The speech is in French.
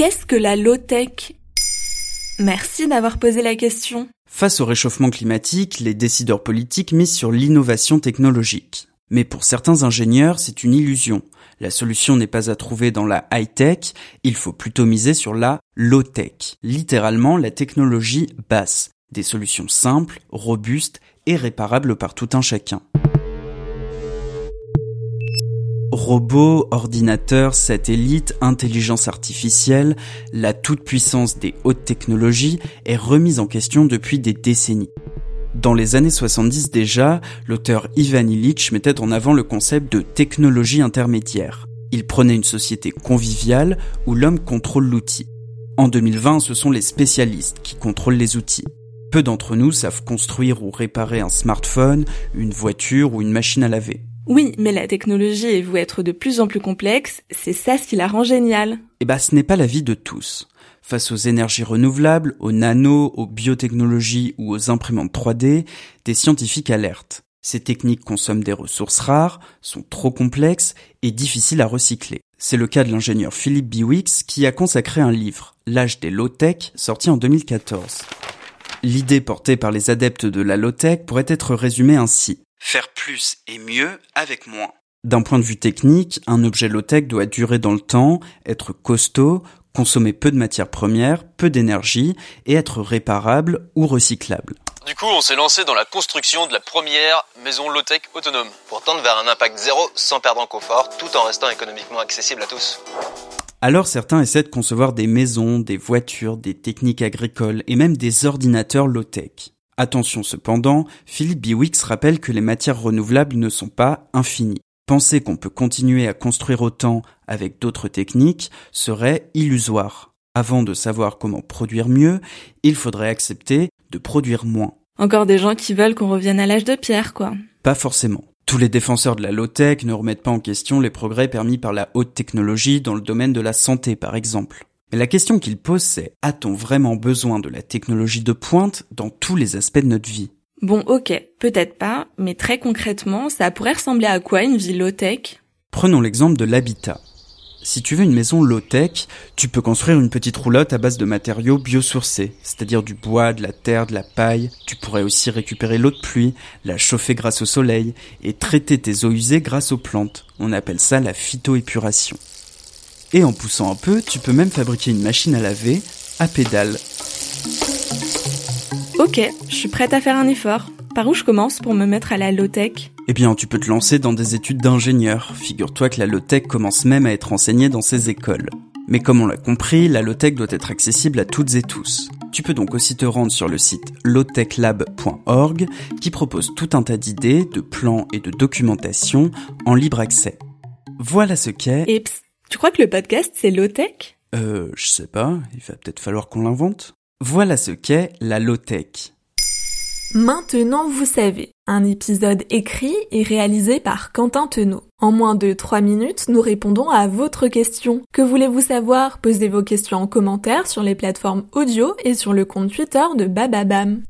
qu'est-ce que la low-tech? Merci d'avoir posé la question. Face au réchauffement climatique, les décideurs politiques misent sur l'innovation technologique. Mais pour certains ingénieurs, c'est une illusion. La solution n'est pas à trouver dans la high-tech, il faut plutôt miser sur la low-tech, littéralement la technologie basse, des solutions simples, robustes et réparables par tout un chacun. Robots, ordinateurs, satellites, intelligence artificielle, la toute-puissance des hautes technologies est remise en question depuis des décennies. Dans les années 70 déjà, l'auteur Ivan Illich mettait en avant le concept de technologie intermédiaire. Il prenait une société conviviale où l'homme contrôle l'outil. En 2020, ce sont les spécialistes qui contrôlent les outils. Peu d'entre nous savent construire ou réparer un smartphone, une voiture ou une machine à laver. Oui, mais la technologie est vouée être de plus en plus complexe, c'est ça ce qui la rend géniale. Eh ben, ce n'est pas la vie de tous. Face aux énergies renouvelables, aux nano, aux biotechnologies ou aux imprimantes 3D, des scientifiques alertent. Ces techniques consomment des ressources rares, sont trop complexes et difficiles à recycler. C'est le cas de l'ingénieur Philippe Biwix qui a consacré un livre, L'âge des low-tech, sorti en 2014. L'idée portée par les adeptes de la low-tech pourrait être résumée ainsi. Faire plus et mieux avec moins. D'un point de vue technique, un objet low-tech doit durer dans le temps, être costaud, consommer peu de matières premières, peu d'énergie et être réparable ou recyclable. Du coup, on s'est lancé dans la construction de la première maison low-tech autonome. Pour tendre vers un impact zéro sans perdre en confort, tout en restant économiquement accessible à tous. Alors certains essaient de concevoir des maisons, des voitures, des techniques agricoles et même des ordinateurs low-tech. Attention cependant, Philippe Biwix rappelle que les matières renouvelables ne sont pas infinies. Penser qu'on peut continuer à construire autant avec d'autres techniques serait illusoire. Avant de savoir comment produire mieux, il faudrait accepter de produire moins. Encore des gens qui veulent qu'on revienne à l'âge de pierre, quoi. Pas forcément. Tous les défenseurs de la low-tech ne remettent pas en question les progrès permis par la haute technologie dans le domaine de la santé, par exemple. Mais la question qu'il pose, c'est a-t-on vraiment besoin de la technologie de pointe dans tous les aspects de notre vie? Bon, ok, peut-être pas, mais très concrètement, ça pourrait ressembler à quoi une vie low-tech? Prenons l'exemple de l'habitat. Si tu veux une maison low-tech, tu peux construire une petite roulotte à base de matériaux biosourcés, c'est-à-dire du bois, de la terre, de la paille. Tu pourrais aussi récupérer l'eau de pluie, la chauffer grâce au soleil et traiter tes eaux usées grâce aux plantes. On appelle ça la phytoépuration. Et en poussant un peu, tu peux même fabriquer une machine à laver à pédale. Ok, je suis prête à faire un effort. Par où je commence pour me mettre à la low-tech? Eh bien, tu peux te lancer dans des études d'ingénieur. Figure-toi que la low-tech commence même à être enseignée dans ces écoles. Mais comme on l'a compris, la low-tech doit être accessible à toutes et tous. Tu peux donc aussi te rendre sur le site lowtechlab.org qui propose tout un tas d'idées, de plans et de documentation en libre accès. Voilà ce qu'est... Tu crois que le podcast c'est low-tech? Euh, je sais pas, il va peut-être falloir qu'on l'invente. Voilà ce qu'est la low-tech. Maintenant vous savez, un épisode écrit et réalisé par Quentin Tenot. En moins de 3 minutes, nous répondons à votre question. Que voulez-vous savoir? Posez vos questions en commentaire sur les plateformes audio et sur le compte Twitter de Bababam.